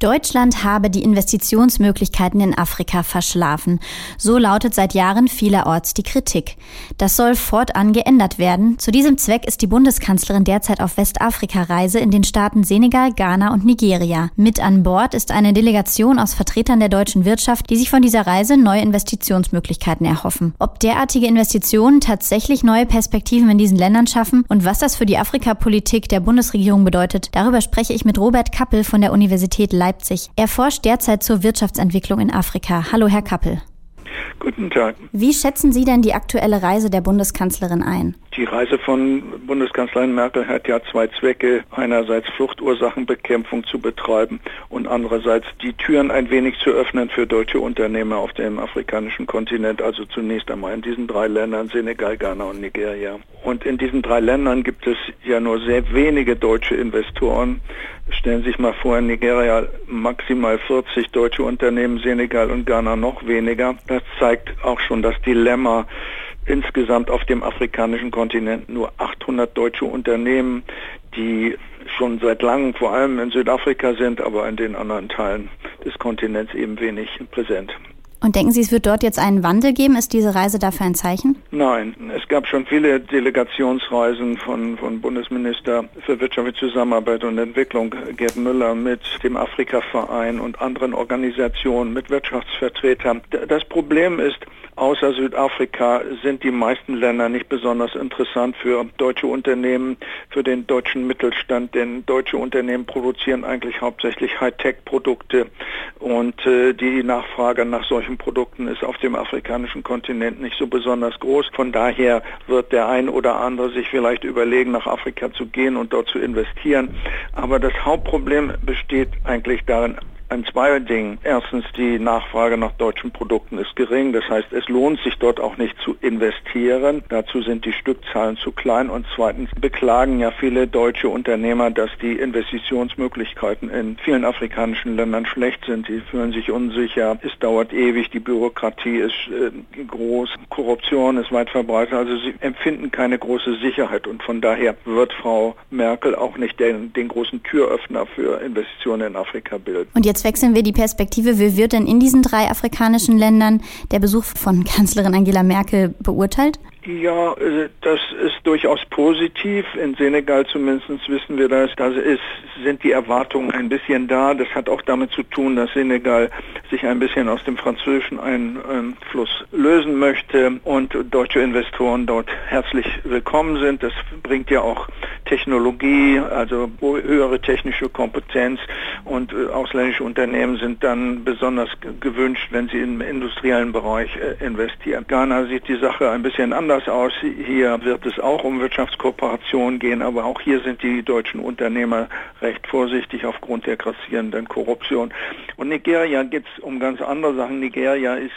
Deutschland habe die Investitionsmöglichkeiten in Afrika verschlafen. So lautet seit Jahren vielerorts die Kritik. Das soll fortan geändert werden. Zu diesem Zweck ist die Bundeskanzlerin derzeit auf Westafrika-Reise in den Staaten Senegal, Ghana und Nigeria. Mit an Bord ist eine Delegation aus Vertretern der deutschen Wirtschaft, die sich von dieser Reise neue Investitionsmöglichkeiten erhoffen. Ob derartige Investitionen tatsächlich neue Perspektiven in diesen Ländern schaffen und was das für die Afrikapolitik der Bundesregierung bedeutet, darüber spreche ich mit Robert Kappel von der Universität Leipzig Leipzig. Er forscht derzeit zur Wirtschaftsentwicklung in Afrika. Hallo, Herr Kappel. Guten Tag. Wie schätzen Sie denn die aktuelle Reise der Bundeskanzlerin ein? Die Reise von Bundeskanzlerin Merkel hat ja zwei Zwecke. Einerseits Fluchtursachenbekämpfung zu betreiben und andererseits die Türen ein wenig zu öffnen für deutsche Unternehmer auf dem afrikanischen Kontinent, also zunächst einmal in diesen drei Ländern, Senegal, Ghana und Nigeria. Und in diesen drei Ländern gibt es ja nur sehr wenige deutsche Investoren. Stellen Sie sich mal vor, in Nigeria maximal 40 deutsche Unternehmen, Senegal und Ghana noch weniger. Das zeigt auch schon das Dilemma insgesamt auf dem afrikanischen Kontinent nur 800 deutsche Unternehmen, die schon seit langem vor allem in Südafrika sind, aber in den anderen Teilen des Kontinents eben wenig präsent. Und denken Sie, es wird dort jetzt einen Wandel geben? Ist diese Reise dafür ein Zeichen? Nein, es gab schon viele Delegationsreisen von, von Bundesminister für wirtschaftliche Zusammenarbeit und Entwicklung Gerd Müller mit dem Afrika-Verein und anderen Organisationen, mit Wirtschaftsvertretern. Das Problem ist, Außer Südafrika sind die meisten Länder nicht besonders interessant für deutsche Unternehmen, für den deutschen Mittelstand, denn deutsche Unternehmen produzieren eigentlich hauptsächlich Hightech-Produkte und äh, die Nachfrage nach solchen Produkten ist auf dem afrikanischen Kontinent nicht so besonders groß. Von daher wird der ein oder andere sich vielleicht überlegen, nach Afrika zu gehen und dort zu investieren. Aber das Hauptproblem besteht eigentlich darin, an zwei Dingen. Erstens, die Nachfrage nach deutschen Produkten ist gering. Das heißt, es lohnt sich dort auch nicht zu investieren. Dazu sind die Stückzahlen zu klein. Und zweitens beklagen ja viele deutsche Unternehmer, dass die Investitionsmöglichkeiten in vielen afrikanischen Ländern schlecht sind. Sie fühlen sich unsicher. Es dauert ewig. Die Bürokratie ist äh, groß. Korruption ist weit verbreitet. Also sie empfinden keine große Sicherheit. Und von daher wird Frau Merkel auch nicht den, den großen Türöffner für Investitionen in Afrika bilden. Und jetzt Jetzt wechseln wir die Perspektive. Wie wird denn in diesen drei afrikanischen Ländern der Besuch von Kanzlerin Angela Merkel beurteilt? Ja, äh, das ist durchaus positiv. In Senegal zumindest wissen wir das. Da sind die Erwartungen ein bisschen da. Das hat auch damit zu tun, dass Senegal sich ein bisschen aus dem französischen Einfluss lösen möchte und deutsche Investoren dort herzlich willkommen sind. Das bringt ja auch Technologie, also höhere technische Kompetenz und äh, ausländische Unternehmen sind dann besonders gewünscht, wenn sie im industriellen Bereich äh, investieren. Ghana sieht die Sache ein bisschen anders aus. Hier wird es auch um Wirtschaftskooperation gehen, aber auch hier sind die deutschen Unternehmer recht vorsichtig aufgrund der grassierenden Korruption. Und Nigeria geht es um ganz andere Sachen. Nigeria ist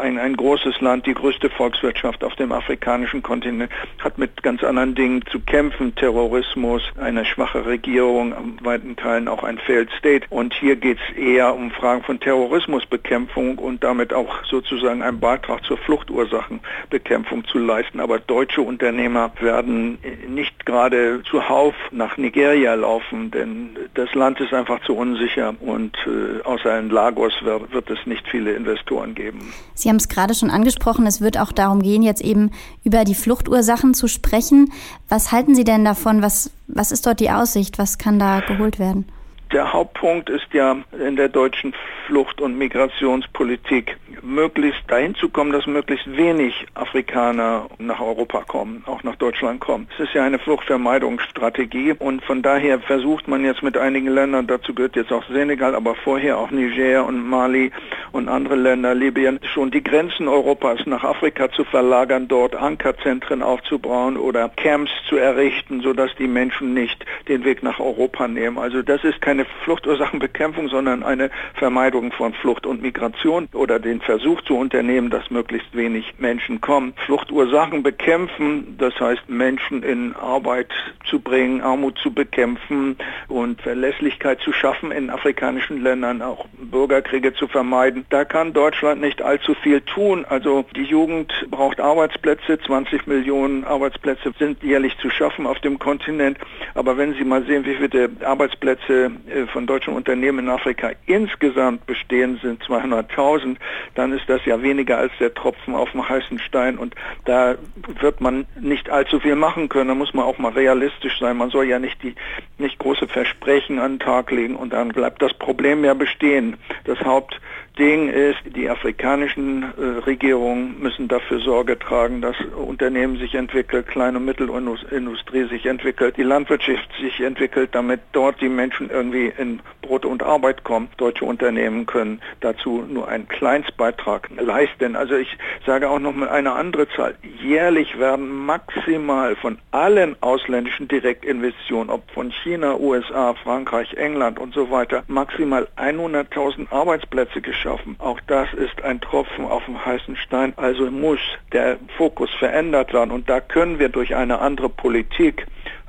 ein, ein großes Land, die größte Volkswirtschaft auf dem afrikanischen Kontinent, hat mit ganz anderen Dingen zu kämpfen. Terrorismus, eine schwache Regierung, am weiten Teilen auch ein Failed State. Und hier geht es eher um Fragen von Terrorismusbekämpfung und damit auch sozusagen einen Beitrag zur Fluchtursachenbekämpfung zu leisten. Aber deutsche Unternehmer werden nicht gerade zuhauf nach Nigeria laufen, denn das Land ist einfach zu unsicher und äh, außer in Lagos wird, wird es nicht viele Investoren geben. Sie haben es gerade schon angesprochen, es wird auch darum gehen, jetzt eben über die Fluchtursachen zu sprechen. Was halten Sie denn davon? Was, was ist dort die Aussicht? Was kann da geholt werden? Der Hauptpunkt ist ja in der deutschen Flucht- und Migrationspolitik möglichst dahin zu kommen, dass möglichst wenig Afrikaner nach Europa kommen, auch nach Deutschland kommen. Es ist ja eine Fluchtvermeidungsstrategie und von daher versucht man jetzt mit einigen Ländern, dazu gehört jetzt auch Senegal, aber vorher auch Niger und Mali und andere Länder, Libyen, schon die Grenzen Europas nach Afrika zu verlagern, dort Ankerzentren aufzubauen oder Camps zu errichten, sodass die Menschen nicht den Weg nach Europa nehmen. Also das ist kein keine Fluchtursachenbekämpfung, sondern eine Vermeidung von Flucht und Migration oder den Versuch zu unternehmen, dass möglichst wenig Menschen kommen. Fluchtursachen bekämpfen, das heißt Menschen in Arbeit zu bringen, Armut zu bekämpfen und Verlässlichkeit zu schaffen in afrikanischen Ländern, auch Bürgerkriege zu vermeiden. Da kann Deutschland nicht allzu viel tun. Also die Jugend braucht Arbeitsplätze, 20 Millionen Arbeitsplätze sind jährlich zu schaffen auf dem Kontinent. Aber wenn Sie mal sehen, wie viele Arbeitsplätze äh, von deutschen Unternehmen in Afrika insgesamt bestehen, sind 200.000, dann ist das ja weniger als der Tropfen auf dem heißen Stein und da wird man nicht allzu viel machen können. Da muss man auch mal realistisch sein. Man soll ja nicht die nicht große Versprechen an den Tag legen und dann bleibt das Problem ja bestehen. Das Haupt Ding ist, die afrikanischen äh, Regierungen müssen dafür Sorge tragen, dass Unternehmen sich entwickelt, Klein- und Mittelindustrie sich entwickelt, die Landwirtschaft sich entwickelt, damit dort die Menschen irgendwie in Brot und Arbeit kommen. Deutsche Unternehmen können dazu nur einen Kleinstbeitrag leisten. Also ich sage auch noch mal eine andere Zahl. Jährlich werden maximal von allen ausländischen Direktinvestitionen, ob von China, USA, Frankreich, England und so weiter, maximal 100.000 Arbeitsplätze geschaffen schaffen. Auch das ist ein Tropfen auf dem heißen Stein. Also muss der Fokus verändert werden. Und da können wir durch eine andere Politik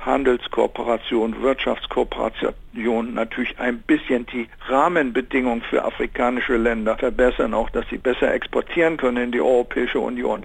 Handelskooperation, Wirtschaftskooperation natürlich ein bisschen die Rahmenbedingungen für afrikanische Länder verbessern, auch dass sie besser exportieren können in die Europäische Union.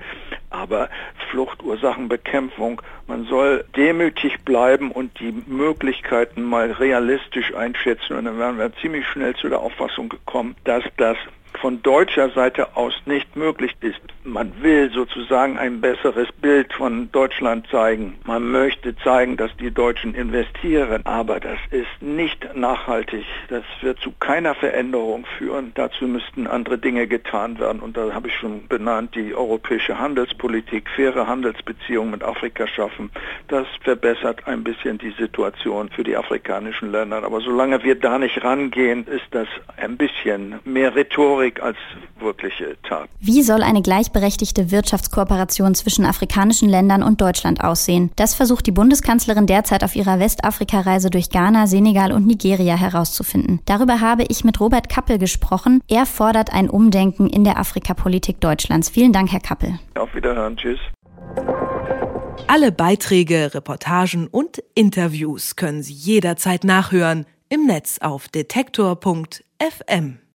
Aber Fluchtursachenbekämpfung, man soll demütig bleiben und die Möglichkeiten mal realistisch einschätzen und dann wären wir ziemlich schnell zu der Auffassung gekommen, dass das von deutscher Seite aus nicht möglich ist. Man will sozusagen ein besseres Bild von Deutschland zeigen. Man möchte zeigen, dass die Deutschen investieren, aber das ist nicht nachhaltig. Das wird zu keiner Veränderung führen. Dazu müssten andere Dinge getan werden. Und da habe ich schon benannt, die europäische Handelspolitik, faire Handelsbeziehungen mit Afrika schaffen. Das verbessert ein bisschen die Situation für die afrikanischen Länder. Aber solange wir da nicht rangehen, ist das ein bisschen mehr Rhetorik Rhetorik als wirkliche Tat. Wie soll eine gleichberechtigte Wirtschaftskooperation zwischen afrikanischen Ländern und Deutschland aussehen? Das versucht die Bundeskanzlerin derzeit auf ihrer Westafrika-Reise durch Ghana, Senegal und Nigeria herauszufinden. Darüber habe ich mit Robert Kappel gesprochen. Er fordert ein Umdenken in der Afrikapolitik Deutschlands. Vielen Dank, Herr Kappel. Auf Wiederhören. Tschüss. Alle Beiträge, Reportagen und Interviews können Sie jederzeit nachhören im Netz auf detektor.fm.